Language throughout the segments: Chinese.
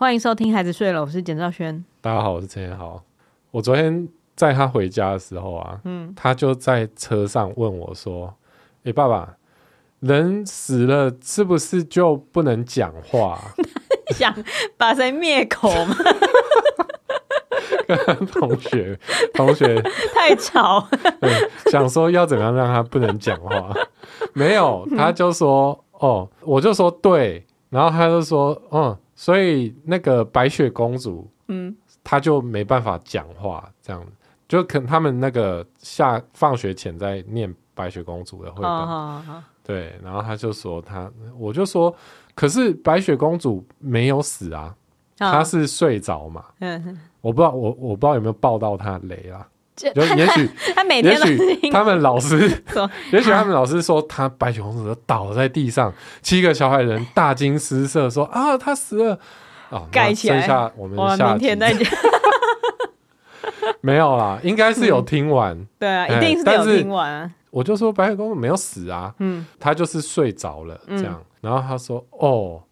欢迎收听《孩子睡了》，我是简兆轩。大家好，我是陈彦豪。我昨天在他回家的时候啊，嗯，他就在车上问我说：“哎、欸，爸爸，人死了是不是就不能讲话？想把谁灭口吗？” 同学，同学 太吵。对，想说要怎么样让他不能讲话？没有，他就说：“哦，我就说对。”然后他就说：“嗯。”所以那个白雪公主，嗯，她就没办法讲话，这样就可能他们那个下放学前在念白雪公主的绘本，哦哦哦、对，然后他就说他，我就说，可是白雪公主没有死啊，她、哦、是睡着嘛，嗯，我不知道我我不知道有没有爆到她雷啊。就也许 他每天，也许他们老师，也许他们老师说他白雪公主都倒在地上，七个小矮人大惊失色，说啊，他死了啊，盖起来。下我们下明天再讲。没有啦，应该是有听完。对啊，一定是有听完。我就说白雪公主没有死啊，嗯，她就是睡着了这样。然后他说哦。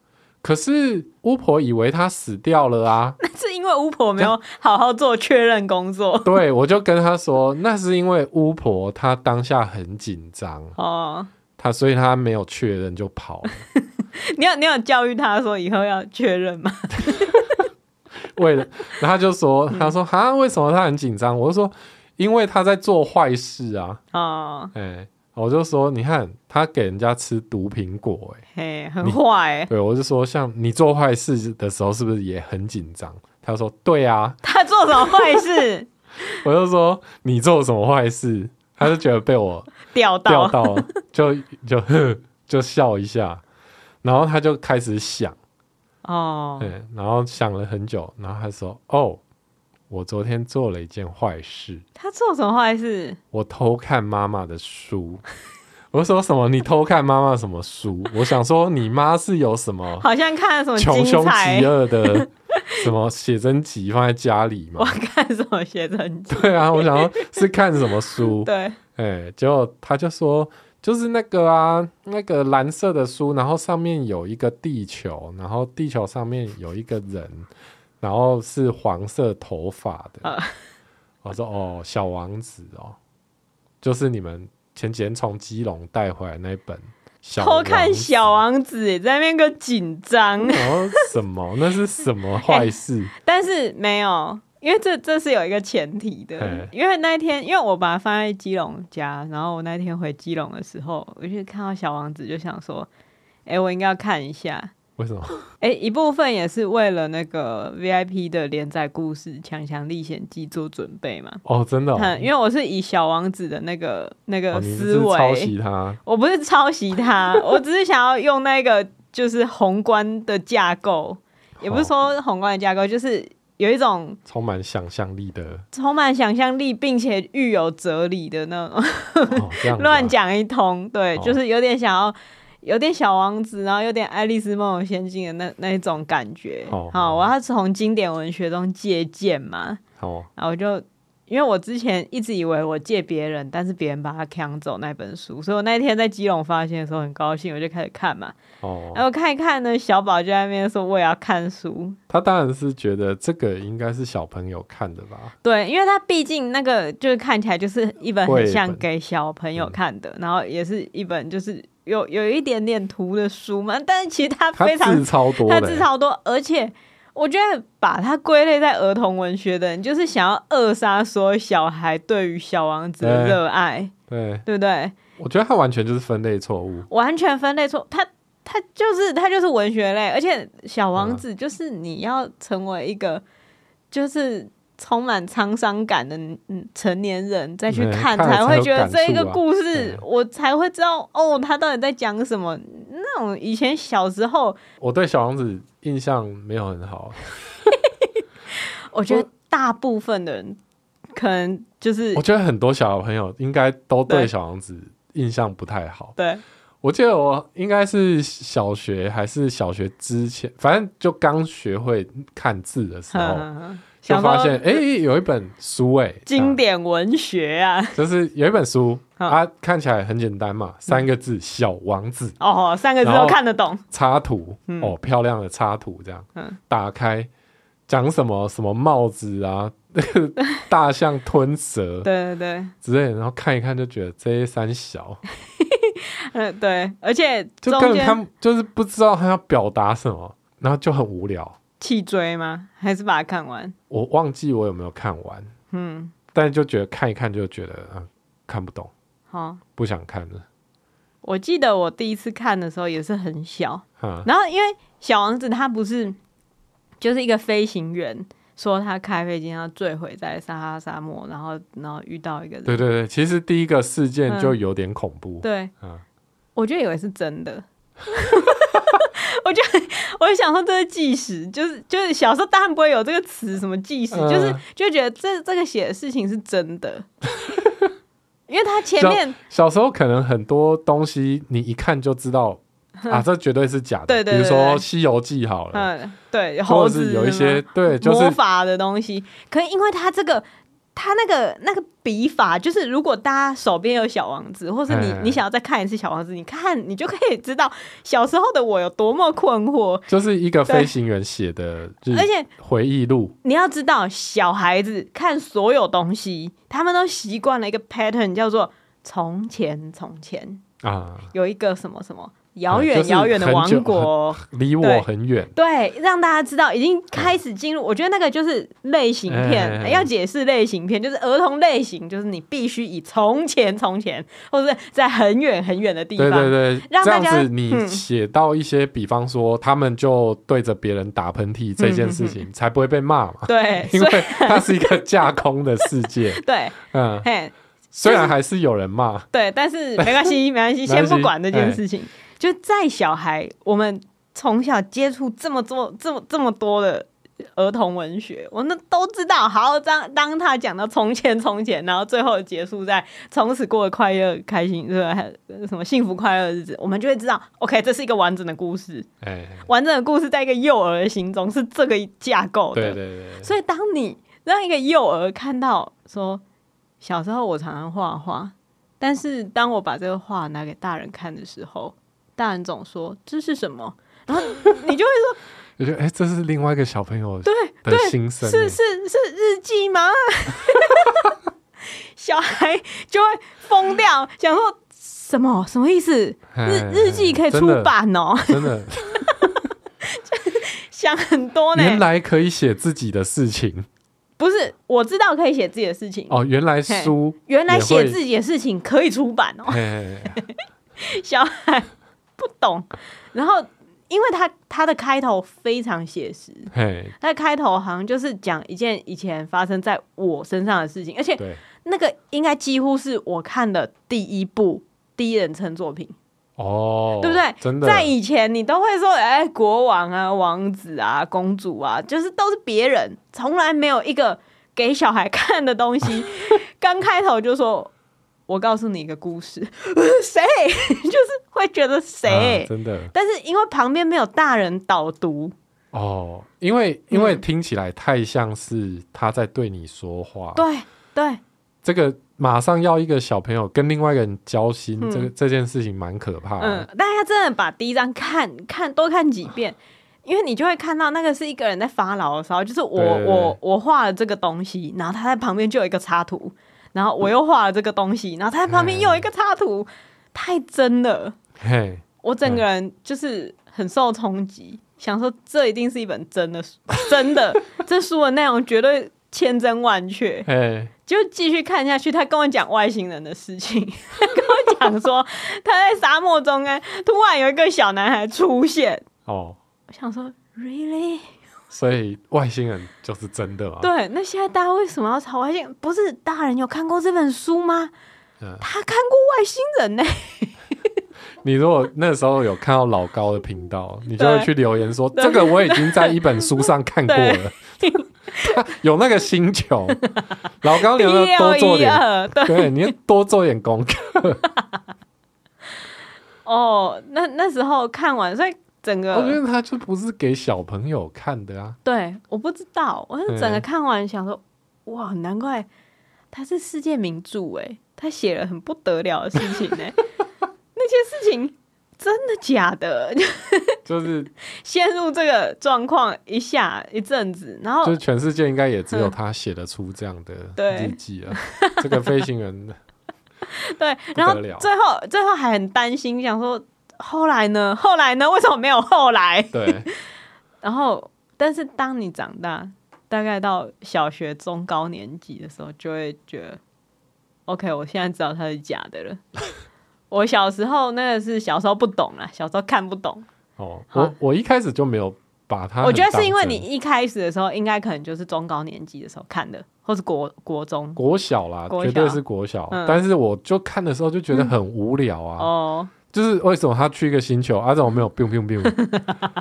可是巫婆以为他死掉了啊！那是因为巫婆没有好好做确认工作。对，我就跟他说，那是因为巫婆她当下很紧张哦，她所以她没有确认就跑了。你有你有教育他说以后要确认吗？为了，然后他就说，他说啊，为什么他很紧张？我就说，因为他在做坏事啊。哦，哎、欸。我就说，你看他给人家吃毒苹果，哎，很坏。对，我就说，像你做坏事的时候，是不是也很紧张？他说，对啊。他做什么坏事？我就说，你做什么坏事？他就觉得被我 钓到，钓到，就就就笑一下，然后他就开始想，哦，对，然后想了很久，然后他说，哦。我昨天做了一件坏事。他做什么坏事？我偷看妈妈的书。我说什么？你偷看妈妈什么书？我想说，你妈是有什么？好像看了什么穷凶极恶的什么写真集放在家里吗？我看什么写真集？对啊，我想说，是看什么书？对，哎、欸，结果他就说，就是那个啊，那个蓝色的书，然后上面有一个地球，然后地球上面有一个人。然后是黄色头发的，呃、我说哦，小王子哦，就是你们前几天从基隆带回来那本小，偷看小王子，在那边个紧张，然 后什么？那是什么坏事？欸？但是没有，因为这这是有一个前提的，欸、因为那一天，因为我把它放在基隆家，然后我那天回基隆的时候，我就看到小王子，就想说，哎、欸，我应该要看一下。为什么？哎、欸，一部分也是为了那个 VIP 的连载故事《强强历险记》做准备嘛。哦，真的、哦嗯。因为我是以小王子的那个那个思维、哦、抄袭他，我不是抄袭他，我只是想要用那个就是宏观的架构，也不是说宏观的架构，就是有一种充满想象力的、充满想象力并且具有哲理的那种 乱讲、哦、一通。对，哦、就是有点想要。有点小王子，然后有点爱丽丝梦游仙境的那那一种感觉。好，好，我要从经典文学中借鉴嘛。好，然后我就因为我之前一直以为我借别人，但是别人把它抢走那本书，所以我那天在基隆发现的时候很高兴，我就开始看嘛。哦，然后看一看呢，小宝就在那边说我也要看书。他当然是觉得这个应该是小朋友看的吧？对，因为他毕竟那个就是看起来就是一本很像给小朋友看的，然后也是一本就是。有有一点点图的书嘛，但是其实他非常，超多，他字超多，而且我觉得把它归类在儿童文学的人，就是想要扼杀所有小孩对于小王子的热爱，对，对不对？我觉得他完全就是分类错误，完全分类错，他他就是他就是文学类，而且小王子就是你要成为一个就是。充满沧桑感的成年人再去看，才会觉得这一个故事，我才会知道哦，他到底在讲什么。那种以前小时候，我对小王子印象没有很好。我觉得大部分的人可能就是，我觉得很多小朋友应该都对小王子印象不太好。对，我记得我应该是小学还是小学之前，反正就刚学会看字的时候。就发现哎、欸，有一本书哎、欸，经典文学啊，就是有一本书，它看起来很简单嘛，三个字“小王子”哦，三个字都看得懂，插图哦，漂亮的插图这样，嗯，打开讲什么什么帽子啊，大象吞蛇，对对对，之类，然后看一看就觉得这些三小，嗯，对，而且就根本他就是不知道他要表达什么，然后就很无聊。弃追吗？还是把它看完？我忘记我有没有看完。嗯，但就觉得看一看就觉得啊，看不懂，好，不想看了。我记得我第一次看的时候也是很小，嗯，然后因为小王子他不是就是一个飞行员，说他开飞机要坠毁在撒哈沙漠，然后然后遇到一个人。对对对，其实第一个事件就有点恐怖。嗯、对，嗯，我就以为是真的。我就我就想说，这是纪实，就是就是小时候当然不会有这个词，什么纪实，呃、就是就觉得这这个写的事情是真的，因为他前面小，小时候可能很多东西你一看就知道啊，这绝对是假的。对对，对，比如说《西游记》好了，嗯，对，猴子有一些对、就是、魔法的东西，可因为他这个。他那个那个笔法，就是如果大家手边有小王子，或是你你想要再看一次小王子，你看你就可以知道小时候的我有多么困惑。就是一个飞行员写的，而且回忆录。你要知道，小孩子看所有东西，他们都习惯了一个 pattern，叫做从前从前啊，有一个什么什么。遥远遥远的王国，离我很远。对，让大家知道已经开始进入。我觉得那个就是类型片，要解释类型片，就是儿童类型，就是你必须以从前从前，或者是在很远很远的地方。对对对，让大家这样子你写到一些，比方说他们就对着别人打喷嚏这件事情，才不会被骂嘛。对，因为它是一个架空的世界。对，嗯，嘿，虽然还是有人骂，对，但是没关系，没关系，先不管这件事情。就在小孩，我们从小接触这么多、这么这么多的儿童文学，我们都知道。好，当当他讲到从前从前，然后最后结束在从此过得快乐、开心，对吧？还有什么幸福快乐的日子，我们就会知道。OK，这是一个完整的故事。哎，完整的故事在一个幼儿的心中是这个架构的。对对对。所以，当你让一个幼儿看到说，小时候我常常画画，但是当我把这个画拿给大人看的时候。大人总说这是什么，然后你就会说，我觉得哎，这是另外一个小朋友对的心声，是是是日记吗？小孩就会疯掉，想说什么什么意思？日日记可以出版哦，真的，想很多呢。原来可以写自己的事情，不是我知道可以写自己的事情哦。原来书，原来写自己的事情可以出版哦。小孩。不懂，然后因为他他的开头非常写实，他的开头好像就是讲一件以前发生在我身上的事情，而且那个应该几乎是我看的第一部第一人称作品哦，对不对？真的，在以前你都会说，哎，国王啊、王子啊、公主啊，就是都是别人，从来没有一个给小孩看的东西。刚开头就说。我告诉你一个故事，谁 就是会觉得谁、啊、真的，但是因为旁边没有大人导读哦，因为因为听起来太像是他在对你说话，对、嗯、对，这个马上要一个小朋友跟另外一个人交心，嗯、这个这件事情蛮可怕的。嗯，大家真的把第一章看看多看几遍，因为你就会看到那个是一个人在发牢骚，就是我我我画了这个东西，然后他在旁边就有一个插图。然后我又画了这个东西，然后他在旁边又有一个插图，太真了。嘿，我整个人就是很受冲击，想说这一定是一本真的书，真的，这书的内容绝对千真万确。嘿，就继续看下去，他跟我讲外星人的事情，他跟我讲说他在沙漠中间突然有一个小男孩出现。哦，我想说，really？所以外星人就是真的啊？对，那现在大家为什么要吵外星？不是大人有看过这本书吗？嗯、他看过外星人呢、欸。你如果那时候有看到老高的频道，你就会去留言说：“这个我已经在一本书上看过了。” 有那个星球，老高，你要多做点，对，对，你要多做点功课。哦，那那时候看完，所以。整个，我觉得他就不是给小朋友看的啊。对，我不知道，我是整个看完想说，嗯、哇，难怪他是世界名著哎，他写了很不得了的事情哎，那些事情真的假的？就是 陷入这个状况一下一阵子，然后就是全世界应该也只有他写得出这样的 日记啊。这个飞行员。对，然后最后最后还很担心，想说后来呢？后来呢？为什么没有后来？对。然后，但是当你长大，大概到小学中高年级的时候，就会觉得，OK，我现在知道它是假的了。我小时候那个是小时候不懂啊，小时候看不懂。哦，我我一开始就没有把它。我觉得是因为你一开始的时候，应该可能就是中高年级的时候看的。或是国国中、国小啦，绝对是国小。但是我就看的时候就觉得很无聊啊。哦，就是为什么他去一个星球，啊，怎么没有 biu biu biu？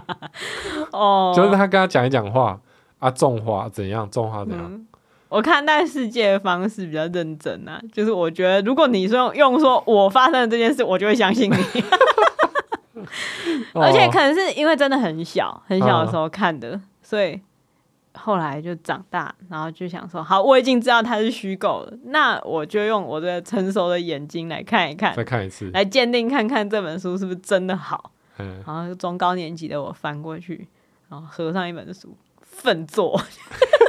哦，就是他跟他讲一讲话，啊，种花怎样，种花怎样。我看待世界的方式比较认真啊，就是我觉得如果你说用说我发生的这件事，我就会相信你。而且可能是因为真的很小很小的时候看的，所以。后来就长大，然后就想说：好，我已经知道它是虚构了，那我就用我的成熟的眼睛来看一看，再看一次，来鉴定看看这本书是不是真的好。嗯，然后中高年级的我翻过去，然后合上一本书，奋作，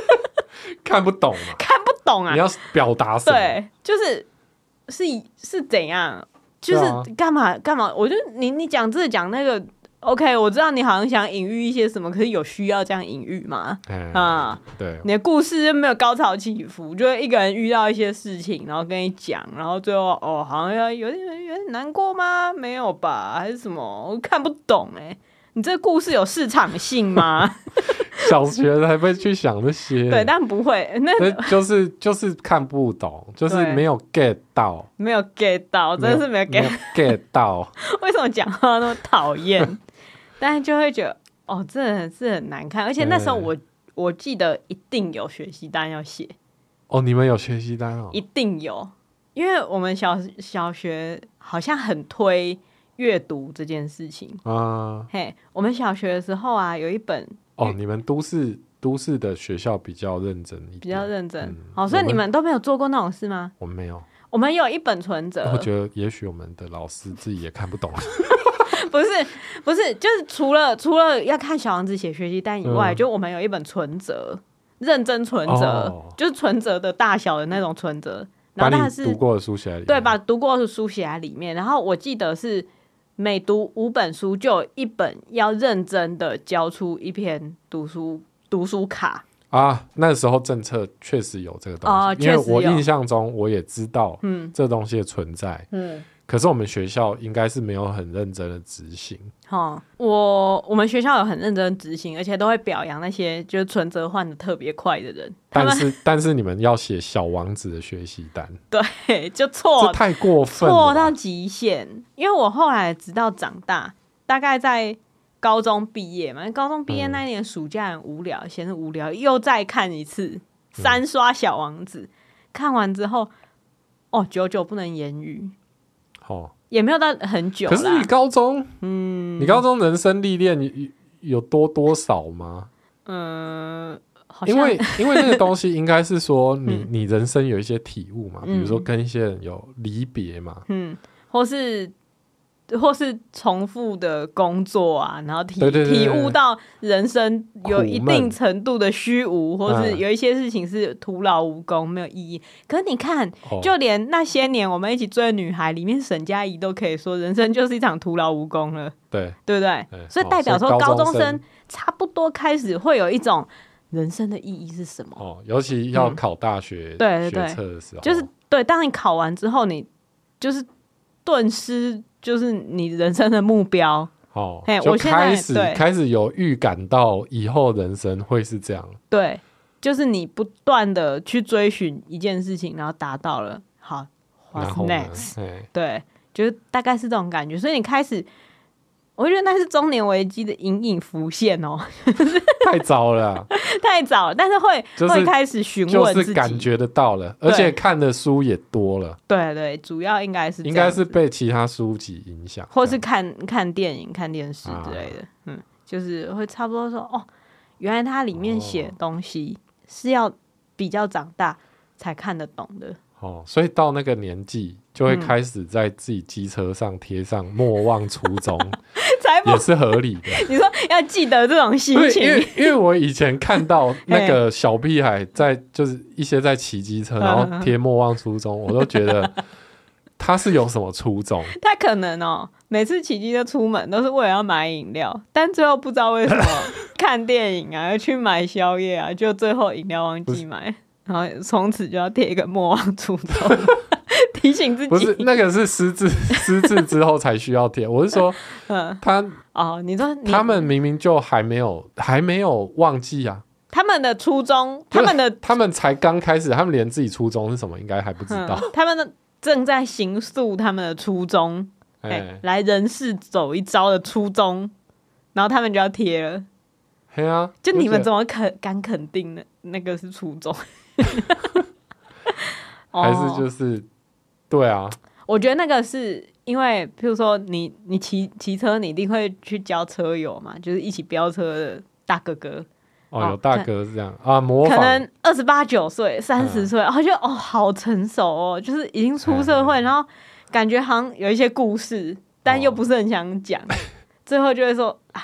看不懂啊，看不懂啊，你要表达什么？对，就是是是怎样，就是干嘛干嘛？我就你你讲这个讲那个。OK，我知道你好像想隐喻一些什么，可是有需要这样隐喻吗？嗯、啊，对，你的故事就没有高潮起伏，就一个人遇到一些事情，然后跟你讲，然后最后哦，好像要有点有点难过吗？没有吧？还是什么？我看不懂哎、欸，你这个故事有市场性吗？小学还会去想这些？对，但不会，那就是就是看不懂，就是没有 get 到，没有 get 到，真的是没有 get 没有 get 到。为什么讲话那么讨厌？但是就会觉得哦，这的是很难看，而且那时候我、欸、我记得一定有学习单要写。哦，你们有学习单哦？一定有，因为我们小小学好像很推阅读这件事情啊。嘿，我们小学的时候啊，有一本哦，你们都市都市的学校比较认真一点，比较认真。好、所以你们都没有做过那种事吗？我们没有，我们有一本存折。我觉得也许我们的老师自己也看不懂。不是不是，就是除了除了要看小王子写学习单以外，嗯、就我们有一本存折，认真存折，哦、就是存折的大小的那种存折。然后它是读过的书写在里面，对，把读过的书写在里面。然后我记得是每读五本书，就有一本要认真的交出一篇读书读书卡啊。那时候政策确实有这个东西，哦、因为我印象中我也知道，嗯，这东西的存在，嗯。可是我们学校应该是没有很认真的执行。哦，我我们学校有很认真执行，而且都会表扬那些就是存折换的特别快的人。但是但是你们要写小王子的学习单，对，就错，这太过分了，错到极限。因为我后来直到长大，大概在高中毕业嘛，高中毕业那一年暑假很无聊，闲着、嗯、无聊又再看一次三刷小王子，嗯、看完之后，哦，久久不能言语。哦，也没有到很久。可是你高中，嗯，你高中人生历练有多多少吗？嗯，因为 因为那个东西应该是说你，你你人生有一些体悟嘛，嗯、比如说跟一些人有离别嘛，嗯，或是。或是重复的工作啊，然后体体悟到人生有一定程度的虚无，闷或是有一些事情是徒劳无功、没有意义。可是你看，哦、就连那些年我们一起追的女孩里面，沈佳宜都可以说人生就是一场徒劳无功了，对对不对？对所以代表说高中生差不多开始会有一种人生的意义是什么？哦，尤其要考大学、嗯、对对对学测的时候，就是对，当你考完之后，你就是顿失。就是你人生的目标哦，嘿我开始对开始有预感到以后人生会是这样。对，就是你不断的去追寻一件事情，然后达到了，好，What's next？对，就是大概是这种感觉。所以你开始，我觉得那是中年危机的隐隐浮现哦，太早了。太早了，但是会、就是、会开始询问，就是感觉得到了，而且看的书也多了。对对，主要应该是应该是被其他书籍影响，或是看看电影、看电视之类的。啊、嗯，就是会差不多说哦，原来它里面写的东西是要比较长大才看得懂的。哦，所以到那个年纪就会开始在自己机车上贴上“莫忘初衷 ”，也是合理的。你说要记得这种心情，因为因为我以前看到那个小屁孩在，就是一些在骑机车，然后贴“莫忘初衷”，我都觉得 他是有什么初衷。他可能哦，每次骑机车出门都是为了要买饮料，但最后不知道为什么 看电影啊，要去买宵夜啊，就最后饮料忘记买。然后从此就要贴一个莫忘初衷，提醒自己。不是那个是失智，失智之后才需要贴。我是说，嗯，他哦，你说你他们明明就还没有还没有忘记啊，他们的初衷，他们的他们才刚开始，他们连自己初衷是什么应该还不知道。嗯、他们的正在行塑他们的初衷，哎、欸，来人世走一遭的初衷，然后他们就要贴了。对啊，就你们怎么肯敢肯定呢？那个是初衷。还是就是、哦，对啊，我觉得那个是因为，譬如说你你骑骑车，你一定会去交车友嘛，就是一起飙车的大哥哥。哦，哦有大哥是这样。啊，模仿。可能二十八九岁、三十岁，然后就哦好成熟哦，就是已经出社会，然后感觉好像有一些故事，但又不是很想讲，哦、最后就会说啊，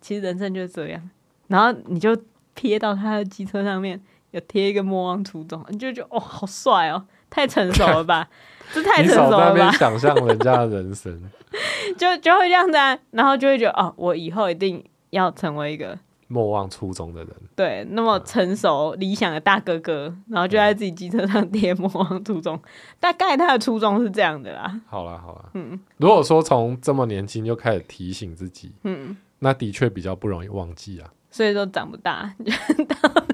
其实人生就是这样，然后你就贴到他的机车上面。有贴一个莫忘初衷，你就觉得哦，好帅哦，太成熟了吧？这太成熟了吧？想象人家的人生，就就会这样子啊，然后就会觉得哦，我以后一定要成为一个莫忘初衷的人。对，那么成熟、嗯、理想的大哥哥，然后就在自己机车上贴莫忘初衷，大概他的初衷是这样的啦。好啦，好啦，嗯，如果说从这么年轻就开始提醒自己，嗯，那的确比较不容易忘记啊。所以说长不大。到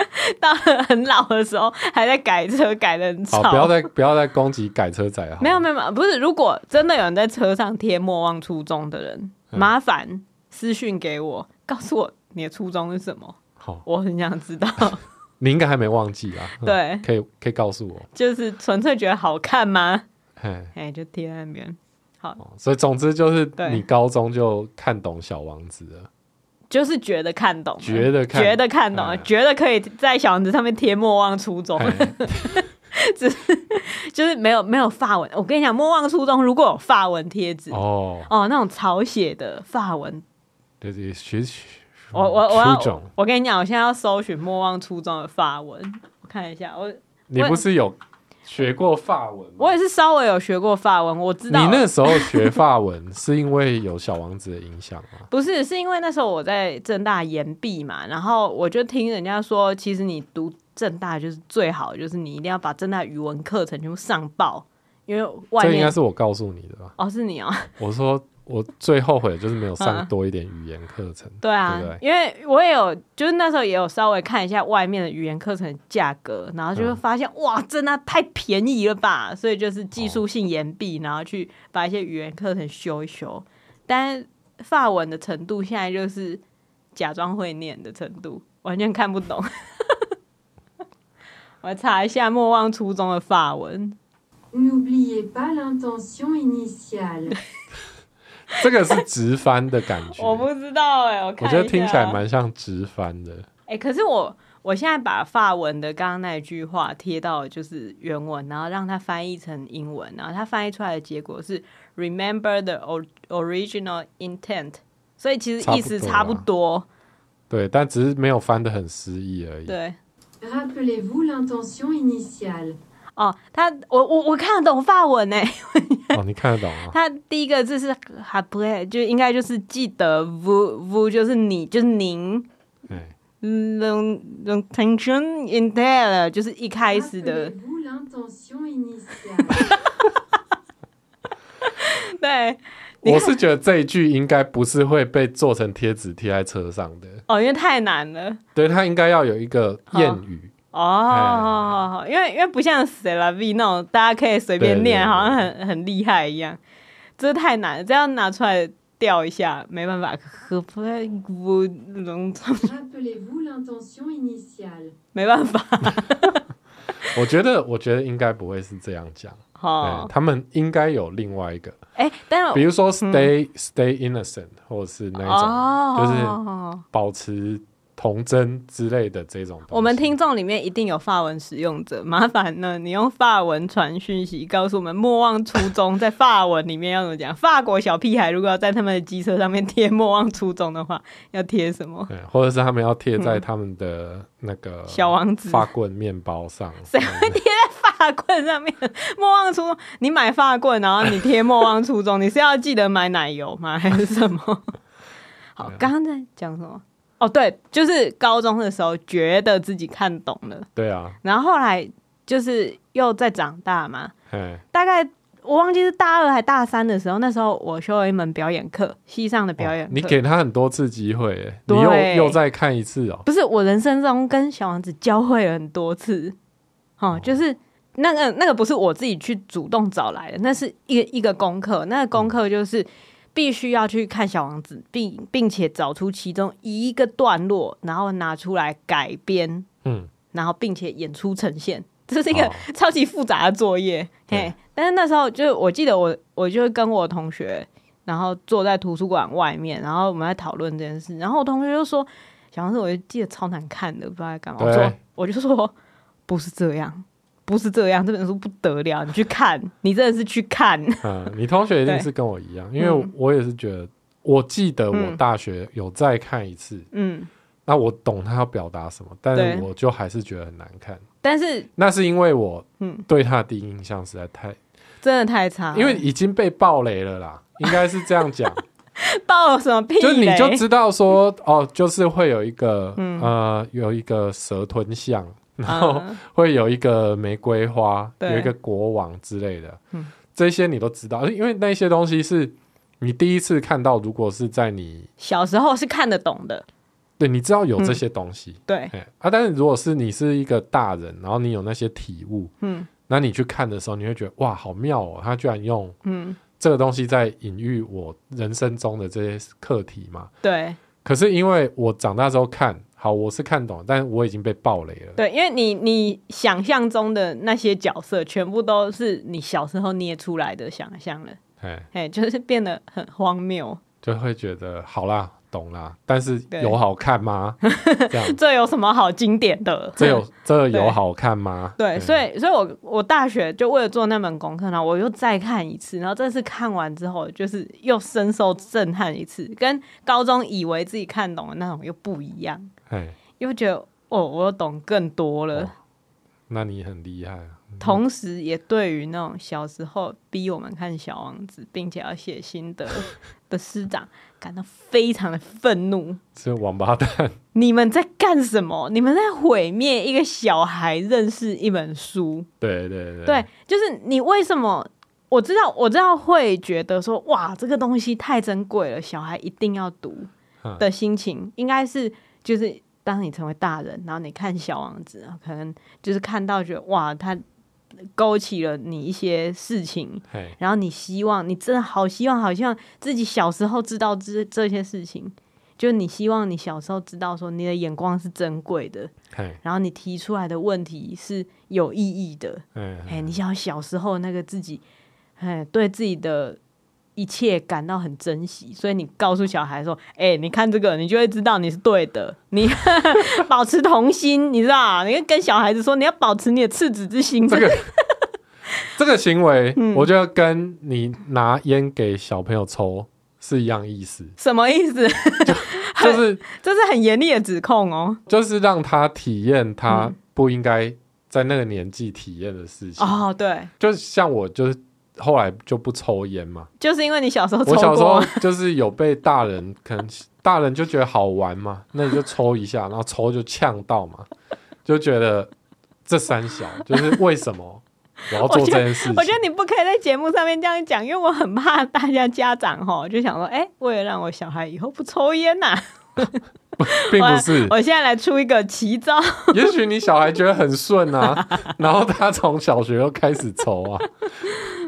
了很老的时候，还在改车，改的很吵。好，不要再不要再攻击改车仔了。没有没有不是。如果真的有人在车上贴“莫忘初衷”的人，嗯、麻烦私讯给我，告诉我你的初衷是什么。好，我很想知道。你应该还没忘记啊？对，嗯、可以可以告诉我。就是纯粹觉得好看吗？哎，就贴在那边。好，所以总之就是你高中就看懂小王子了。就是觉得看懂，觉得看觉得看懂，觉得可以在小王子上面贴“莫忘初衷”，只是就是没有没有发文。我跟你讲，“莫忘初衷”如果有发文贴纸哦哦，那种草写的发文，对对，学学。我我我要我跟你讲，我现在要搜寻“莫忘初衷”的发文，我看一下。我你不是有？学过法文，我也是稍微有学过法文，我知道。你那时候学法文是因为有小王子的影响吗？不是，是因为那时候我在正大研毕嘛，然后我就听人家说，其实你读正大就是最好，就是你一定要把正大语文课程全部上报，因为外面。这应该是我告诉你的吧？哦，是你哦。我说。我最后悔的就是没有上多一点语言课程。对啊，对对，因为我也有，就是那时候也有稍微看一下外面的语言课程价格，然后就会发现、嗯、哇，真的太便宜了吧！所以就是技术性延毕，然后去把一些语言课程修一修。但法文的程度现在就是假装会念的程度，完全看不懂。我查一下《莫忘初衷》的法文。N'oubliez pas l'intention initiale 这个是直翻的感觉，我不知道哎、欸，我，我觉得听起来蛮像直翻的。哎、欸，可是我我现在把法文的刚刚那句话贴到就是原文，然后让它翻译成英文，然后它翻译出来的结果是 “Remember the original intent”，所以其实意思差不多。不多对，但只是没有翻得很诗意而已。对。Rappelez-vous l'intention initiale 哦，他我我我看得懂法文呢。哦，你看得懂啊？他第一个字是 “rappelez”，就应该就是记得 “vous”，“vous” 就是你，就是您。“l'intention initiale” 就是一开始的。对，我是觉得这一句应该不是会被做成贴纸贴在车上的。哦，因为太难了。对，他应该要有一个谚语。哦，因为因为不像 C'est la vie 那种大家可以随便念，好像很很厉害一样，这太难了，这样拿出来掉一下，没办法，可不不能。没办法。我觉得，我觉得应该不会是这样讲。哦，他们应该有另外一个。哎，但比如说 stay、嗯、stay innocent，或者是那一种，哦、就是保持。童真之类的这种，我们听众里面一定有法文使用者，麻烦呢，你用法文传讯息告诉我们，莫忘初衷在法文里面要怎么讲？法国小屁孩如果要在他们的机车上面贴“莫忘初衷”的话，要贴什么？对，或者是他们要贴在他们的那个小王子法棍面包上？谁 会贴在法棍上面？莫忘初衷，你买法棍，然后你贴“莫忘初衷”，你是要记得买奶油吗？还是什么？好，刚刚在讲什么？哦，对，就是高中的时候觉得自己看懂了，对啊，然后后来就是又在长大嘛，大概我忘记是大二还大三的时候，那时候我修了一门表演课，西上的表演课，你给他很多次机会，你又又再看一次哦，不是，我人生中跟小王子交会了很多次，哦，哦。就是那个那个不是我自己去主动找来的，那是一个一个功课，那个功课就是。嗯必须要去看《小王子》，并并且找出其中一个段落，然后拿出来改编，嗯，然后并且演出呈现，这是一个超级复杂的作业。哦、嘿，但是那时候就我记得我我就跟我同学，然后坐在图书馆外面，然后我们在讨论这件事，然后我同学就说：“小王子，我就记得超难看的，不知道在干嘛。”我说：“我就说不是这样。”不是这样，这本书不得了，你去看，你真的是去看。嗯，你同学一定是跟我一样，因为我也是觉得，我记得我大学有再看一次，嗯，那我懂他要表达什么，但是我就还是觉得很难看。但是那是因为我，嗯，对他的第一印象实在太，真的太差，因为已经被暴雷了啦，应该是这样讲。爆什么屁雷？就你就知道说，哦，就是会有一个，呃，有一个蛇吞象。然后会有一个玫瑰花，有一个国王之类的，这些你都知道，因为那些东西是你第一次看到。如果是在你小时候是看得懂的，对，你知道有这些东西，对啊。但是如果是你是一个大人，然后你有那些体悟，嗯，那你去看的时候，你会觉得哇，好妙哦！他居然用嗯这个东西在隐喻我人生中的这些课题嘛？对。可是因为我长大之后看。好，我是看懂，但我已经被爆雷了。对，因为你你想象中的那些角色，全部都是你小时候捏出来的想象了。哎哎，就是变得很荒谬，就会觉得好啦。懂啦，但是有好看吗？这样 这有什么好经典的？这有这有好看吗？对，对，所以所以我我大学就为了做那门功课呢，我又再看一次，然后这次看完之后，就是又深受震撼一次，跟高中以为自己看懂的那种又不一样。哎嘿，又觉得哦，我又懂更多了。哦，那你很厉害啊。同时，也对于那种小时候逼我们看《小王子》，并且要写心得 的师长，感到非常的愤怒。这王八蛋！你们在干什么？你们在毁灭一个小孩认识一本书。对对对，对，就是你为什么？我知道，我知道会觉得说，哇，这个东西太珍贵了，小孩一定要读的心情，嗯、应该是就是当你成为大人，然后你看《小王子》，可能就是看到觉得哇，他。勾起了你一些事情，嘿然后你希望，你真的好希望，好像自己小时候知道这这些事情，就你希望你小时候知道说你的眼光是珍贵的，嘿然后你提出来的问题是有意义的，嘿嘿嘿你想要小时候那个自己，哎对自己的。一切感到很珍惜，所以你告诉小孩说：“哎、欸，你看这个，你就会知道你是对的。你 保持童心，你知道？你跟小孩子说，你要保持你的赤子之心。”这个 这个行为，嗯、我觉得跟你拿烟给小朋友抽是一样意思。什么意思？就，就是这是很严厉的指控哦。就是让他体验他不应该在那个年纪体验的事情。哦，对，就像我就是。后来就不抽烟嘛，就是因为你小时候抽，我小时候就是有被大人，可能大人就觉得好玩嘛，那你就抽一下，然后抽就呛到嘛，就觉得这三小就是为什么 我要做这件事情我？我觉得你不可以在节目上面这样讲，因为我很怕大家家长哈就想说，哎、欸，为了让我小孩以后不抽烟呐、啊。并不是我，我现在来出一个奇招。也许你小孩觉得很顺啊，然后他从小学又开始抽啊。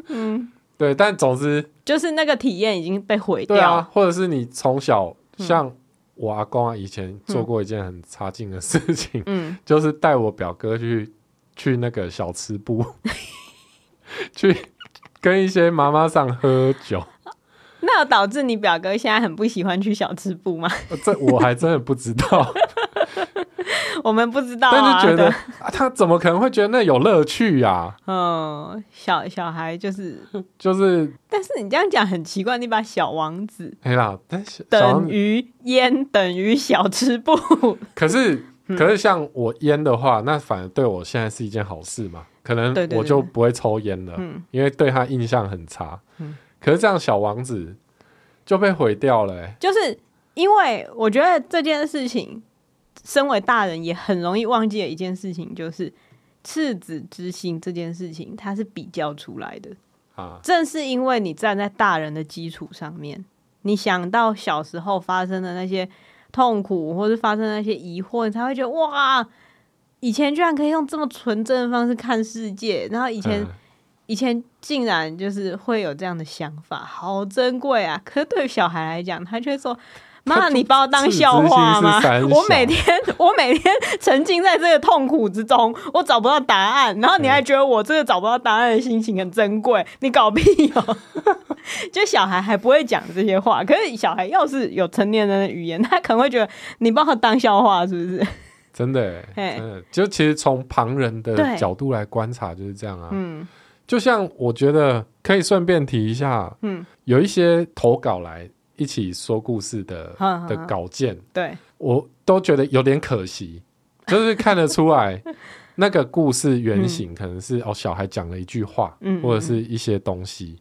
嗯，对，但总之就是那个体验已经被毁掉。对啊，或者是你从小像我阿公啊，以前做过一件很差劲的事情，嗯，就是带我表哥去去那个小吃部，去跟一些妈妈上喝酒。那有导致你表哥现在很不喜欢去小吃部吗？这我还真的不知道。我们不知道啊，但是觉得啊，他怎么可能会觉得那有乐趣呀？嗯，小小孩就是就是，但是你这样讲很奇怪，你把小王子哎呀，但是等于烟等于小吃部，可是可是像我烟的话，那反而对我现在是一件好事嘛？可能我就不会抽烟了，因为对他印象很差。可是这样小王子就被毁掉了，就是因为我觉得这件事情。身为大人也很容易忘记的一件事情，就是赤子之心这件事情，它是比较出来的啊。正是因为你站在大人的基础上面，你想到小时候发生的那些痛苦，或是发生的那些疑惑，你才会觉得哇，以前居然可以用这么纯真的方式看世界，然后以前、嗯、以前竟然就是会有这样的想法，好珍贵啊！可是对小孩来讲，他却说。妈，你把我当笑话吗？我每天，我每天沉浸在这个痛苦之中，我找不到答案，然后你还觉得我这个找不到答案的心情很珍贵？你搞屁哦！就小孩还不会讲这些话，可是小孩要是有成年人的语言，他可能会觉得你把我当笑话，是不是？真的，真的，就其实从旁人的角度来观察就是这样啊。嗯，就像我觉得可以顺便提一下，嗯，有一些投稿来。一起说故事的的稿件，对，我都觉得有点可惜，就是看得出来那个故事原型可能是哦小孩讲了一句话，或者是一些东西，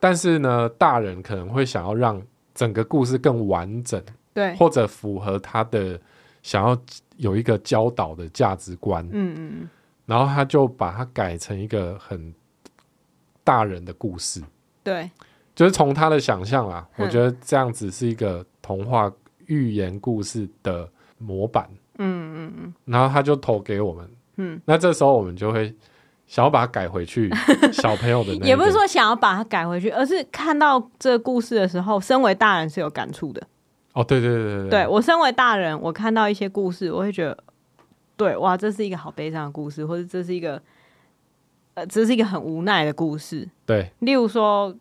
但是呢，大人可能会想要让整个故事更完整，对，或者符合他的想要有一个教导的价值观，嗯，然后他就把它改成一个很大人的故事，对。就是从他的想象啦，我觉得这样子是一个童话寓言故事的模板。嗯嗯嗯。然后他就投给我们。嗯。那这时候我们就会想要把它改回去，小朋友的那个。也不是说想要把它改回去，而是看到这个故事的时候，身为大人是有感触的。哦，对对对对对。对，我身为大人，我看到一些故事，我会觉得，对，哇，这是一个好悲伤的故事，或者这是一个，呃，这是一个很无奈的故事。对。例如说。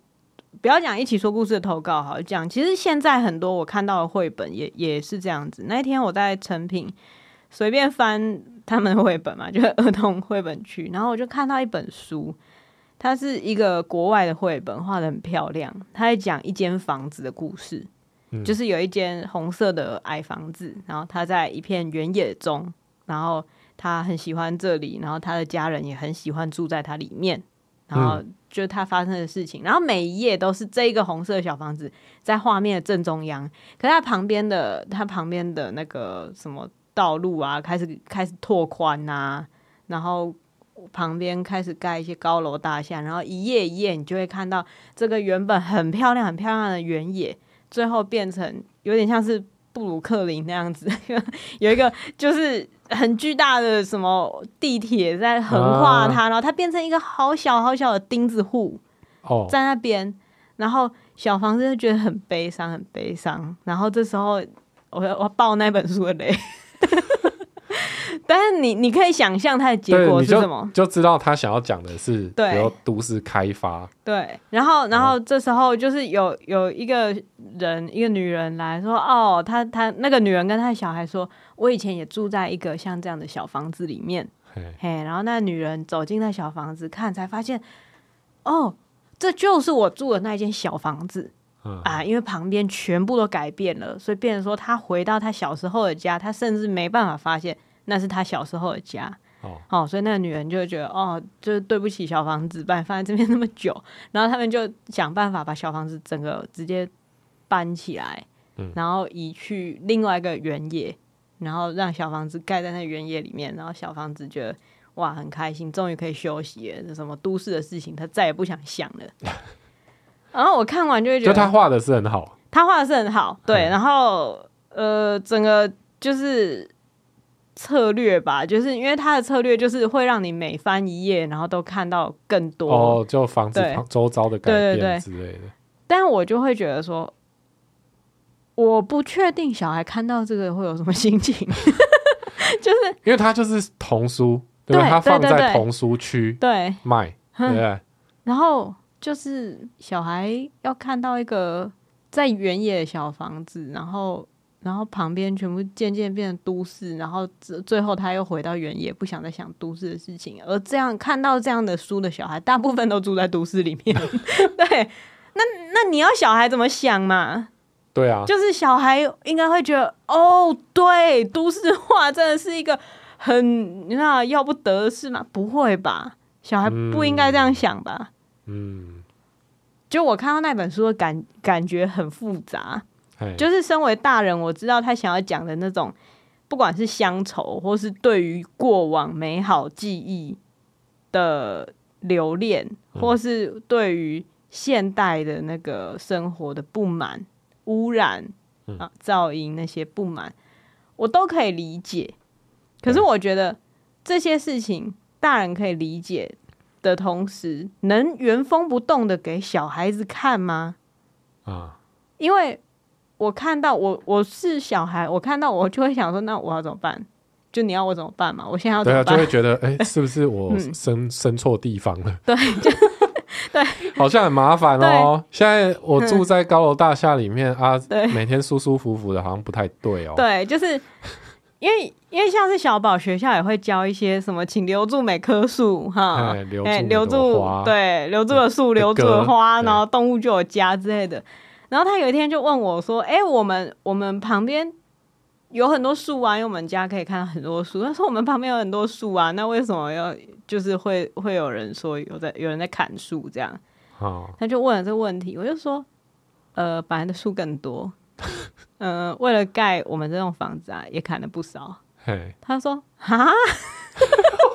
不要讲一起说故事的投稿，好讲。其实现在很多我看到的绘本也也是这样子。那一天我在成品随便翻他们的绘本嘛，就是儿童绘本区，然后我就看到一本书，它是一个国外的绘本，画的很漂亮。它在讲一间房子的故事，嗯，就是有一间红色的矮房子，然后它在一片原野中，然后他很喜欢这里，然后他的家人也很喜欢住在他里面，然后。就是它发生的事情，然后每一页都是这一个红色小房子在画面的正中央，可是它旁边的他旁边的那个什么道路啊，开始开始拓宽啊，然后旁边开始盖一些高楼大厦，然后一页一页你就会看到这个原本很漂亮很漂亮的原野，最后变成有点像是布鲁克林那样子，有一个就是。很巨大的什么地铁在横跨它，啊、然后它变成一个好小好小的钉子户，哦，在那边，然后小房子就觉得很悲伤，很悲伤。然后这时候我要我要爆那本书的雷。但是你你可以想象它的结果是什么？就，就知道他想要讲的是，比如都市开发。对，然后然后这时候就是有有一个人，一个女人来说，哦，她她那个女人跟她的小孩说，我以前也住在一个像这样的小房子里面，嘿，嘿，然后那女人走进那小房子看，才发现，哦，这就是我住的那一间小房子，嗯、啊，因为旁边全部都改变了，所以变成说他回到他小时候的家，他甚至没办法发现。那是他小时候的家，哦，哦，所以那个女人就会觉得，哦，就是对不起小房子，把你放在这边那么久，然后他们就想办法把小房子整个直接搬起来，嗯，然后移去另外一个原野，然后让小房子盖在那原野里面，然后小房子觉得哇很开心，终于可以休息了，这什么都市的事情他再也不想想了。然后我看完就会觉得，就他画的是很好，他画的是很好，对，然后呃，整个就是。策略吧，就是因为他的策略就是会让你每翻一页，然后都看到更多。哦，就防止周遭的改变之类的。但我就会觉得说，我不确定小孩看到这个会有什么心情，就是因为他就是童书，对，他放在童书区对。卖，对，对。然后就是小孩要看到一个在原野的小房子，然后。然后旁边全部渐渐变成都市，然后最最后他又回到原野，不想再想都市的事情。而这样看到这样的书的小孩，大部分都住在都市里面。对，那那你要小孩怎么想嘛？对啊，就是小孩应该会觉得，哦，对，都市化真的是一个很那要不得的事吗？不会吧，小孩不应该这样想吧？嗯，就我看到那本书的感感觉很复杂。就是身为大人，我知道他想要讲的那种，不管是乡愁，或是对于过往美好记忆的留恋，或是对于现代的那个生活的不满、污染啊、噪音那些不满，我都可以理解。可是我觉得这些事情，大人可以理解的同时，能原封不动的给小孩子看吗？啊，因为。我看到我我是小孩，我看到我就会想说，那我要怎么办？就你要我怎么办嘛？我现在要怎么办？对啊，就会觉得，哎、欸，是不是我生、嗯、生错地方了？对，就 对，好像很麻烦哦。现在我住在高楼大厦里面啊，对，每天舒舒服服的，好像不太对哦。对，就是因为因为像是小宝学校也会教一些什么，请留住每棵树哈，哎，留住留住对，留住了树，留住了花，然后动物就有家之类的。然后他有一天就问我说：“哎，我们我们旁边有很多树啊，因为我们家可以看到很多树。他说我们旁边有很多树啊，那为什么要就是会会有人说有在有人在砍树这样？哦，他就问了这个问题，我就说：呃，本来的树更多，嗯、呃，为了盖我们这栋房子啊，也砍了不少。嘿，他说啊。”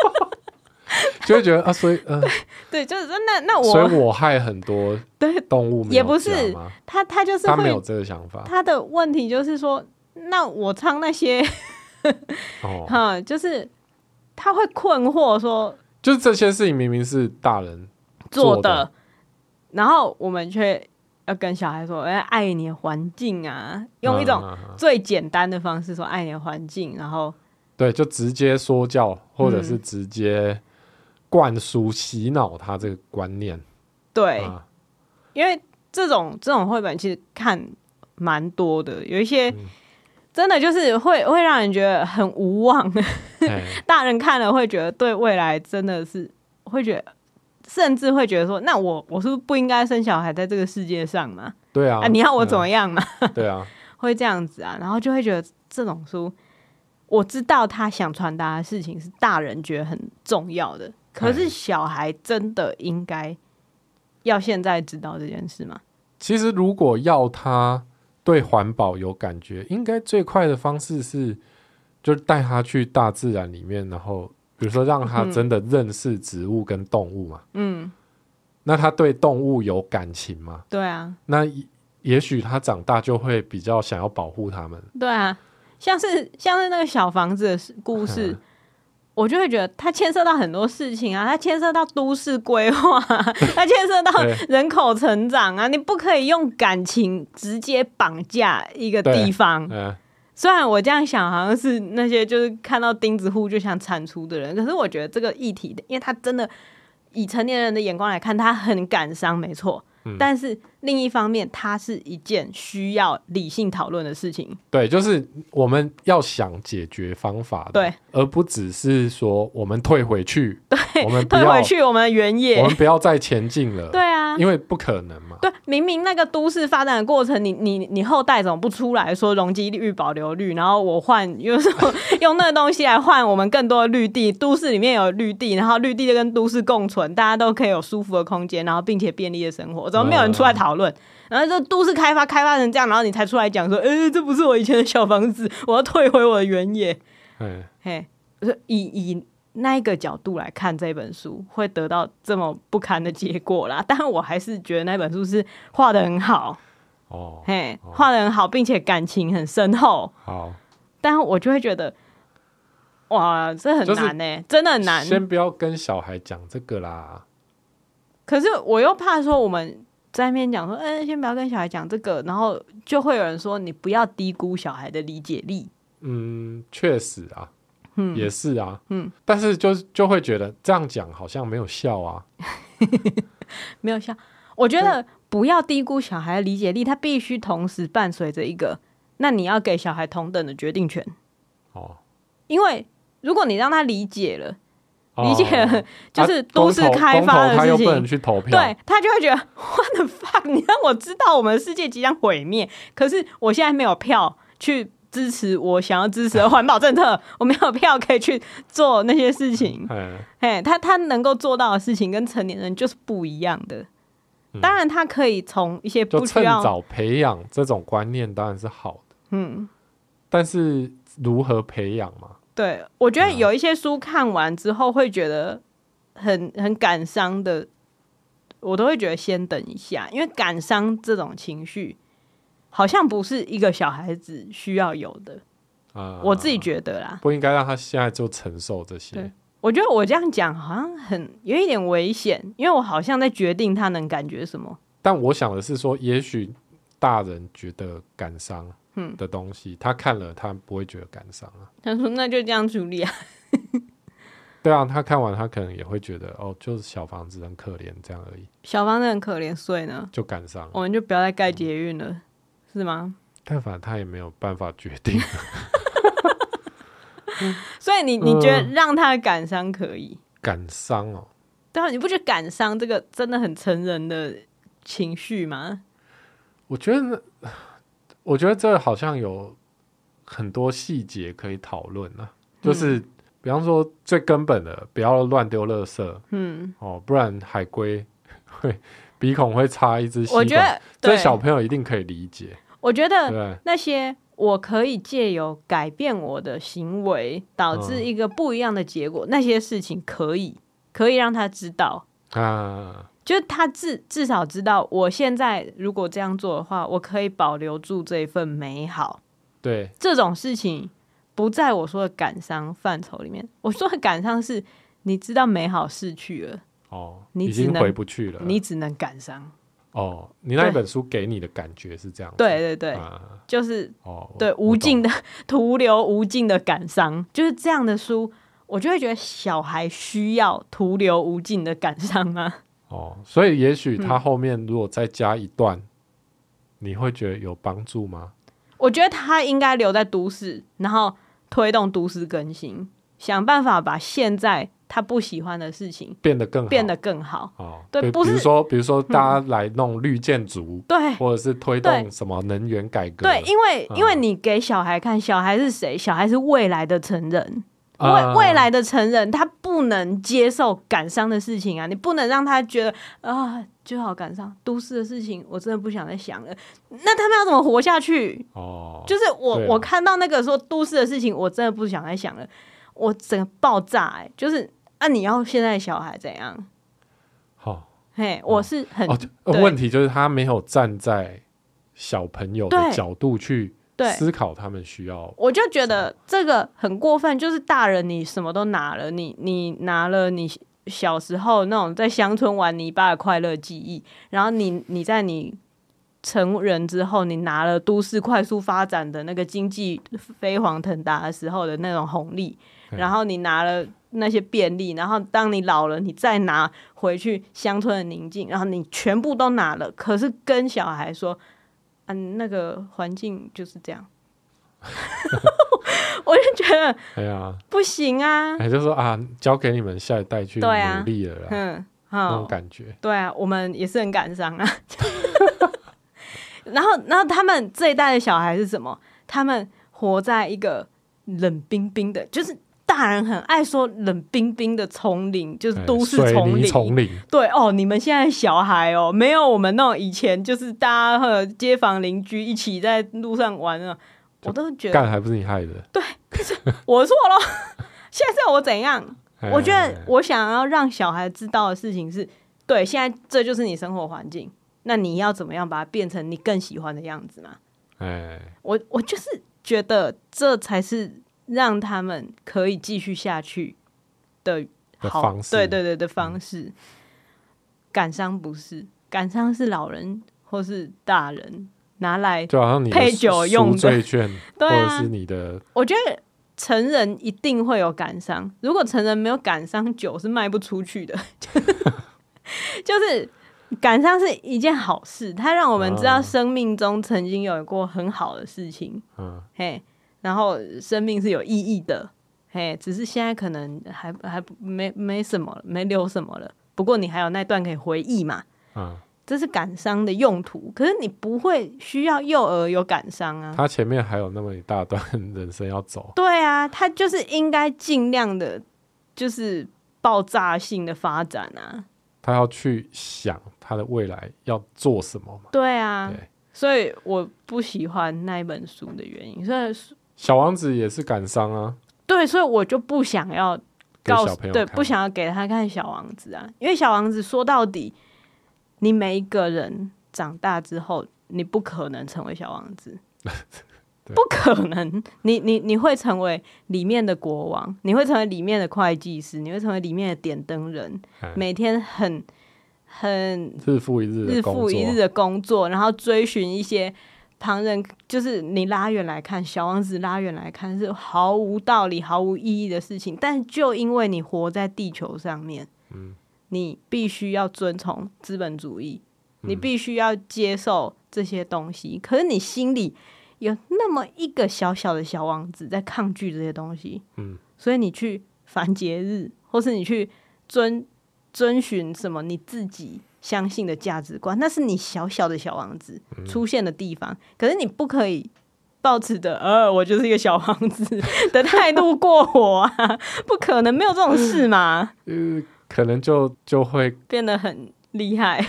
就会觉得啊，所以嗯，呃、对，就是说那那我，所以我害很多对动物，也不是他他就是他没有这个想法，他的问题就是说，那我唱那些，哦，哈，就是他会困惑说，就是这些事情明明是大人做的，做的然后我们却要跟小孩说，哎，爱你的环境啊，用一种最简单的方式说爱你的环境，然后对，就直接说教，或者是直接。嗯灌输洗脑他这个观念，对，啊、因为这种这种绘本其实看蛮多的，有一些真的就是会会让人觉得很无望，嘿。大人看了会觉得对未来真的是会觉得，甚至会觉得说，那我我是不是不应该生小孩在这个世界上嘛？对啊，啊，你要我怎么样嘛？对啊，会这样子啊，然后就会觉得这种书，我知道他想传达的事情是大人觉得很重要的。可是小孩真的应该要现在知道这件事吗？其实，如果要他对环保有感觉，应该最快的方式是，就带他去大自然里面，然后比如说让他真的认识植物跟动物嘛。嗯，那他对动物有感情吗？对啊，那也许他长大就会比较想要保护他们。对啊，像是像是那个小房子的故事。我就会觉得它牵涉到很多事情啊，它牵涉到都市规划，它牵涉到人口成长啊，你不可以用感情直接绑架一个地方。虽然我这样想，好像是那些就是看到钉子户就想铲除的人，可是我觉得这个议题，因为他真的以成年人的眼光来看，他很感伤，没错。嗯、但是另一方面，它是一件需要理性讨论的事情。对，就是我们要想解决方法的，对，而不只是说我们退回去，对，我们退回去我们的原野，我们不要再前进了。对啊，因为不可能嘛。对，明明那个都市发展的过程，你你你后代怎么不出来说容积率、保留率，然后我换，有时候用那个东西来换我们更多的绿地，都市里面有绿地，然后绿地就跟都市共存，大家都可以有舒服的空间，然后并且便利的生活。怎么没有人出来讨论？然后这都市开发开发成这样，然后你才出来讲说：“哎，这不是我以前的小房子，我要退回我的原野。”嘿，嘿，以以那一个角度来看这本书，会得到这么不堪的结果啦。但我还是觉得那本书是画的很好哦，嘿，画的很好，并且感情很深厚。好，但我就会觉得，哇，这很难呢、欸，真的很难。先不要跟小孩讲这个啦。可是我又怕说我们在那边讲说，哎、欸，先不要跟小孩讲这个，然后就会有人说你不要低估小孩的理解力。嗯，确实啊，嗯，也是啊，嗯，但是就就会觉得这样讲好像没有效啊，没有效。我觉得不要低估小孩的理解力，他必须同时伴随着一个，那你要给小孩同等的决定权。哦，因为如果你让他理解了。理解了，就是都市开发的事情，他又不能去投票，对，他就会觉得 What the fuck？你让我知道我们的世界即将毁灭，可是我现在没有票去支持我想要支持的环保政策，我没有票可以去做那些事情。哎，他他能够做到的事情跟成年人就是不一样的。当然，他可以从一些不需要趁早培养这种观念，当然是好的。嗯，但是如何培养嘛？对，我觉得有一些书看完之后会觉得很很感伤的，我都会觉得先等一下，因为感伤这种情绪好像不是一个小孩子需要有的。啊，我自己觉得啦，不应该让他现在就承受这些。我觉得我这样讲好像很有一点危险，因为我好像在决定他能感觉什么。但我想的是说，也许大人觉得感伤。嗯的东西，他看了他不会觉得感伤啊。他说：“那就这样处理啊。”对啊，他看完他可能也会觉得哦，就是小房子很可怜这样而已。小房子很可怜，所以呢就感伤。我们就不要再盖捷运了，嗯，是吗？但反正他也没有办法决定。所以你你觉得让他感伤可以？感伤哦，对啊，你不觉得感伤这个真的很成人的情绪吗？我觉得。我觉得这好像有很多细节可以讨论呢，就是比方说最根本的，不要乱丢垃圾，嗯，哦，不然海龟会鼻孔会插一支吸管，我觉得这小朋友一定可以理解。我觉得那些我可以借由改变我的行为，导致一个不一样的结果，嗯、那些事情可以可以让他知道。啊。就是他至至少知道，我现在如果这样做的话，我可以保留住这一份美好。对，这种事情不在我说的感伤范畴里面。我说的感伤是，你知道美好逝去了，哦，你已经回不去了，你只能感伤。哦，你那一本书给你的感觉是这样？对对对，啊、就是哦，对，无尽的 徒留无尽的感伤，就是这样的书，我就会觉得小孩需要徒留无尽的感伤吗？哦，所以也许他后面如果再加一段，嗯、你会觉得有帮助吗？我觉得他应该留在都市，然后推动都市更新，想办法把现在他不喜欢的事情变得更好变得更好。哦，对，不是，比如说，比如说大家来弄绿建筑，对、嗯，或者是推动什么能源改革，对，因为、嗯、因为你给小孩看，小孩是谁？小孩是未来的成人。未未来的成人，他不能接受感伤的事情啊！你不能让他觉得啊，就好感伤。都市的事情，我真的不想再想了。那他们要怎么活下去？哦，就是我、啊、我看到那个说都市的事情，我真的不想再想了。我整个爆炸哎、欸！就是啊，你要现在小孩怎样？好、哦，嘿，我是很、哦、问题就是他没有站在小朋友的角度去。对，思考他们需要，我就觉得这个很过分。就是大人，你什么都拿了，你你拿了你小时候那种在乡村玩泥巴的快乐记忆，然后你你在你成人之后，你拿了都市快速发展的那个经济飞黄腾达的时候的那种红利，然后你拿了那些便利，然后当你老了，你再拿回去乡村的宁静，然后你全部都拿了，可是跟小孩说。嗯，那个环境就是这样，我就觉得，哎呀，不行啊！哎，就说啊，交给你们下一代去努力了啦，嗯，那种感觉，对啊，我们也是很感伤啊。然后，然后他们这一代的小孩是什么？他们活在一个冷冰冰的，就是。大人很爱说冷冰冰的丛林，就是都市丛林。丛林对哦，你们现在小孩哦，没有我们那种以前，就是大家和街坊邻居一起在路上玩啊，我都觉得干还不是你害的。对，可是我错了。现在我怎样？我觉得我想要让小孩知道的事情是，对，现在这就是你生活环境，那你要怎么样把它变成你更喜欢的样子嘛？哎，我我就是觉得这才是。让他们可以继续下去的好，方式对对对的方式。嗯、感伤不是，感伤是老人或是大人拿来就好像你配酒用的 对啊，或者是你的。我觉得成人一定会有感伤，如果成人没有感伤，酒是卖不出去的。就是感伤是一件好事，它让我们知道生命中曾经有过很好的事情。嗯，嘿。然后生命是有意义的，嘿，只是现在可能还还没没什么，没留什么了。不过你还有那段可以回忆嘛，嗯，这是感伤的用途。可是你不会需要幼儿有感伤啊，他前面还有那么一大段人生要走。对啊，他就是应该尽量的，就是爆炸性的发展啊。他要去想他的未来要做什么嘛？对啊，对，所以我不喜欢那一本书的原因，所以。小王子也是感伤啊，对，所以我就不想要告诉，对，不想要给他看小王子啊，因为小王子说到底，你每一个人长大之后，你不可能成为小王子，不可能，你你你会成为里面的国王，你会成为里面的会计师，你会成为里面的点灯人，嘿每天很很日复一日日复一日的工作，然后追寻一些。旁人就是你拉远来看，小王子拉远来看是毫无道理、毫无意义的事情。但就因为你活在地球上面，嗯，你必须要遵从资本主义，你必须要接受这些东西。可是你心里有那么一个小小的小王子在抗拒这些东西，嗯，所以你去反节日，或是你去遵遵循什么你自己。相信的价值观，那是你小小的小王子出现的地方。嗯、可是你不可以抱持的，呃，我就是一个小王子 的态度过活啊，不可能，没有这种事嘛。呃，可能就就会变得很厉害，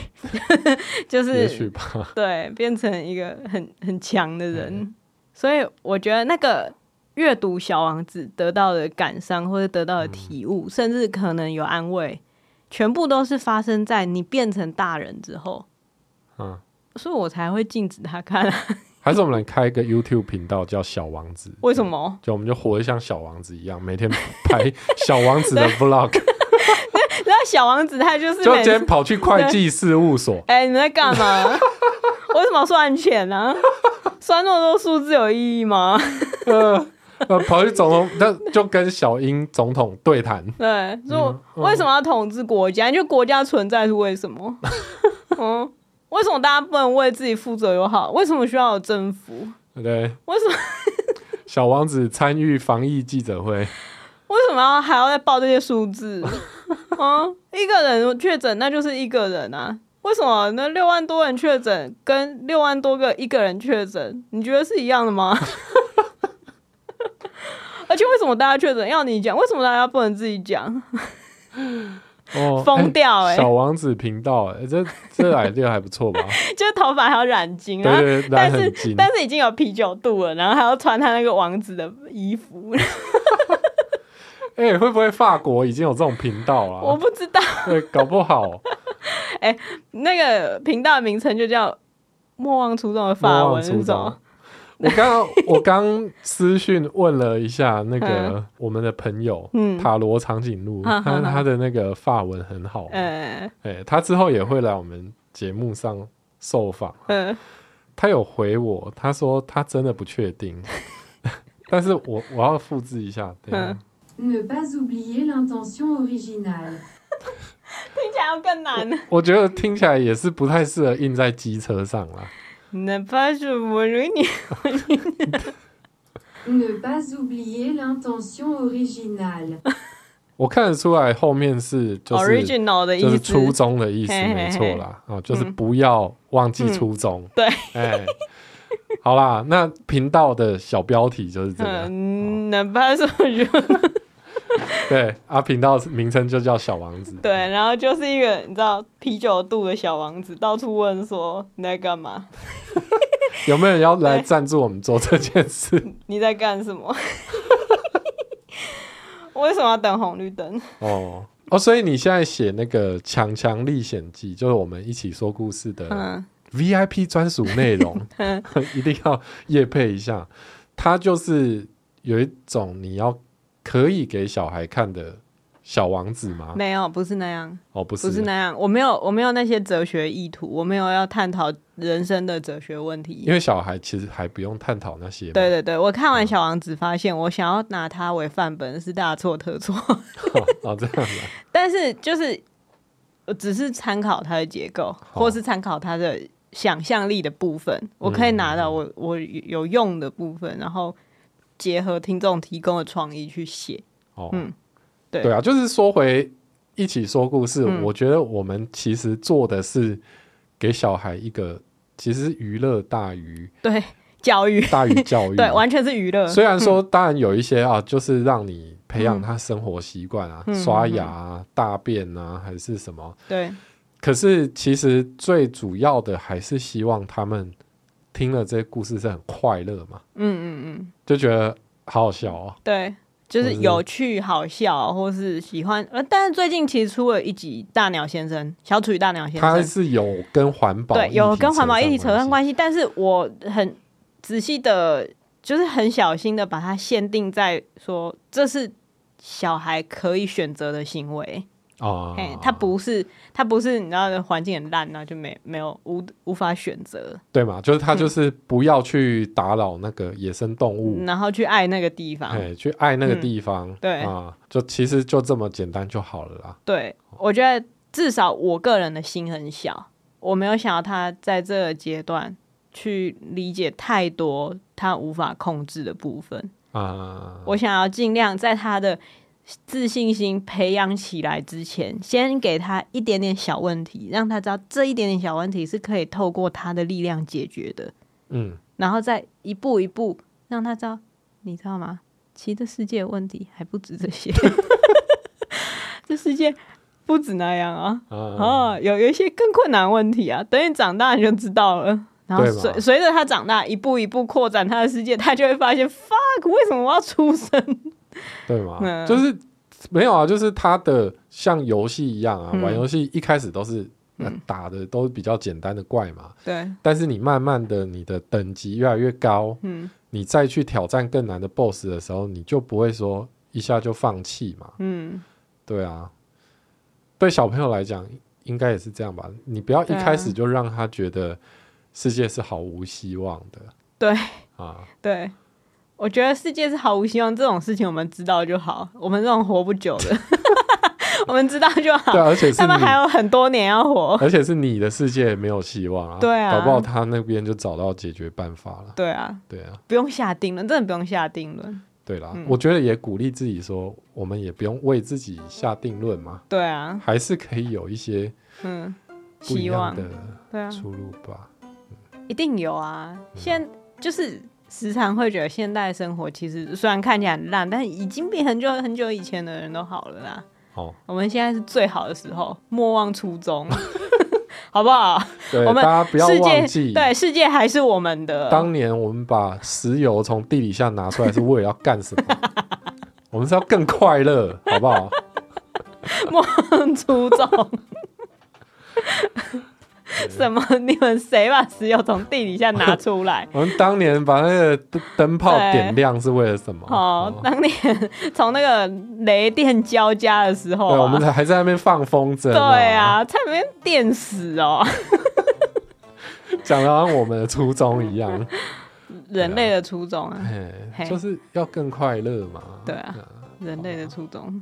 就是也许吧，对，变成一个很很强的人。嗯、所以我觉得那个阅读小王子得到的感伤或者得到的体悟，嗯、甚至可能有安慰。全部都是发生在你变成大人之后，嗯，所以我才会禁止他看。还是我们来开一个 YouTube 频道叫小王子？为什么？就我们就活得像小王子一样，每天拍 小王子的 Vlog。然后小王子他就是就今天跑去会计事务所。哎，你在干嘛？为什么要算钱呢？算那么多数字有意义吗？呃，跑去总统，那就跟小英总统对谈。对，说为什么要统治国家？就国家存在是为什么？嗯，为什么大家不能为自己负责又好？为什么需要有政府？对，为什么？小王子参与防疫记者会，为什么要还要再报这些数字？嗯，一个人确诊，那就是一个人啊。为什么那六万多人确诊跟六万多个一个人确诊，你觉得是一样的吗？而且为什么大家确诊要你讲？为什么大家不能自己讲？哦，疯掉哎、欸！小王子频道哎、欸，这这 idea 还不错吧？就是头发还要染金，对，对对，但是但是已经有啤酒肚了，然后还要穿他那个王子的衣服。哎、欸，会不会法国已经有这种频道了？我不知道，对，搞不好。哎、欸，那个频道的名称就叫“莫忘初衷”的法文是什么？我刚刚我刚私讯问了一下那个我们的朋友，嗯，塔罗长颈鹿，他他的那个发文很好，哎，他之后也会来我们节目上受访，嗯，他有回我，他说他真的不确定，但是我我要复制一下，对，Ne pas oublier l'intention originale，听起来要更难，我觉得听起来也是不太适合印在机车上啦。Ne pas oublier l'intention originale。我看得出来后面是就是 original 的意思，就是初衷的意思，没错啦。啊，就是不要忘记初衷。对，哎，好啦，那频道的小标题就是这个。Ne pas oublier 对啊，频道名称就叫小王子。对，然后就是一个你知道啤酒肚的小王子，到处问说你在干嘛？有没有人要来赞助我们做这件事？你在干什么？为什么要等红绿灯？哦哦，所以你现在写那个《强强历险记》，就是我们一起说故事的 VIP 专属内容，嗯、一定要夜配一下。它就是。有一种你要可以给小孩看的小王子吗？没有，不是那样。哦，不是，不是那样。我没有，我没有那些哲学意图，我没有要探讨人生的哲学问题。因为小孩其实还不用探讨那些。对对对，我看完小王子，发现我想要拿它为范本是大错特错。哦，这样但是就是，只是参考它的结构，或是参考它的想象力的部分，我可以拿到我我有用的部分，然后结合听众提供的创意去写。哦，嗯。对，对啊，就是说回一起说故事，嗯，我觉得我们其实做的是给小孩一个，其实娱乐大于对教育大于教育，对，完全是娱乐。虽然说，当然有一些啊，就是让你培养他生活习惯啊，嗯，刷牙啊，大便啊，还是什么，对。可是其实最主要的还是希望他们听了这些故事是很快乐嘛，嗯嗯嗯，就觉得好好笑哦，对。就是有趣、好笑，或是喜欢。呃，但是最近其实出了一集《大鸟先生》，小楚与大鸟先生，他是有跟环保对有跟环保议题扯上关系，但是我很仔细的，就是很小心的把它限定在说，这是小孩可以选择的行为。哦，嘿，他不是，他不是，你知道的环境很烂，然后就没没有无无法选择，对嘛？就是他就是不要去打扰那个野生动物，嗯，然后去爱那个地方，哎，去爱那个地方，嗯，对啊，就其实就这么简单就好了啦。对，我觉得至少我个人的心很小，我没有想要他在这个阶段去理解太多他无法控制的部分啊，我想要尽量在他的。自信心培养起来之前，先给他一点点小问题，让他知道这一点点小问题是可以透过他的力量解决的。嗯，然后再一步一步让他知道，你知道吗？其实这世界问题还不止这些，这世界不止那样啊！啊，有有一些更困难问题啊，等你长大你就知道了。然后随随着他长大，一步一步扩展他的世界，他就会发现，fuck，为什么我要出生？对吗？嗯、就是没有啊，就是他的像游戏一样啊，嗯、玩游戏一开始都是、嗯、打的都是比较简单的怪嘛。对。但是你慢慢的，你的等级越来越高，嗯，你再去挑战更难的 BOSS 的时候，你就不会说一下就放弃嘛。嗯，对啊。对小朋友来讲，应该也是这样吧？你不要一开始就让他觉得世界是毫无希望的。对啊，对。我觉得世界是毫无希望，这种事情我们知道就好。我们这种活不久的，我们知道就好。对，而且他们还有很多年要活，而且是你的世界没有希望啊。对啊，搞不好他那边就找到解决办法了。对啊，对啊，不用下定论，真的不用下定论。对啦，嗯、我觉得也鼓励自己说，我们也不用为自己下定论嘛。对啊，还是可以有一些嗯希望的出路吧。嗯、一定有啊，现在就是。时常会觉得现代生活其实虽然看起来很烂，但已经比很久很久以前的人都好了啦。哦，我们现在是最好的时候，莫忘初衷，好不好？对，我们大家不要忘记，对，世界还是我们的。当年我们把石油从地底下拿出来是为了要干什么？我们是要更快乐，好不好？莫忘初衷。什么？你们谁把石油从地底下拿出来？我们当年把那个灯泡点亮是为了什么？哦，当年从那个雷电交加的时候、啊，对，我们还在那边放风筝。对啊，差点被电死哦！讲的好像我们的初衷一样，人类的初衷啊，就是要更快乐嘛。对啊，人类的初衷。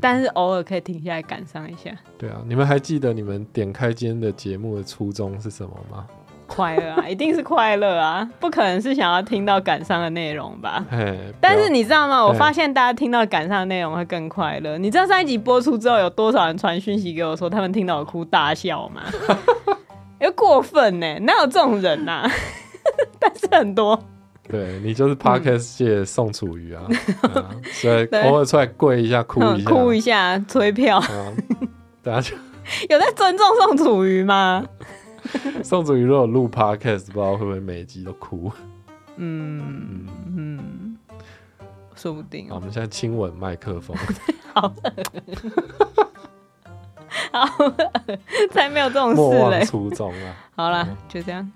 但是偶尔可以停下来感伤一下。对啊，你们还记得你们点开今天的节目的初衷是什么吗？快乐啊，一定是快乐啊，不可能是想要听到感伤的内容吧？但是你知道吗？我发现大家听到感伤的内容会更快乐。你知道上一集播出之后，有多少人传讯息给我说他们听到我哭大笑吗？有 过分呢？哪有这种人呐、啊？但是很多。对，你就是 Podcast 界宋楚瑜啊，所以偶尔出来跪一下，哭一下，嗯、哭一下，催票。啊、等下就 有在尊重宋楚瑜吗？宋楚瑜如果录 Podcast，不知道会不会每一集都哭。嗯嗯嗯，说不定。好，我们现在亲吻麦克风。好，好，才没有这种事嘞。莫忘初衷啊！好了，就这样。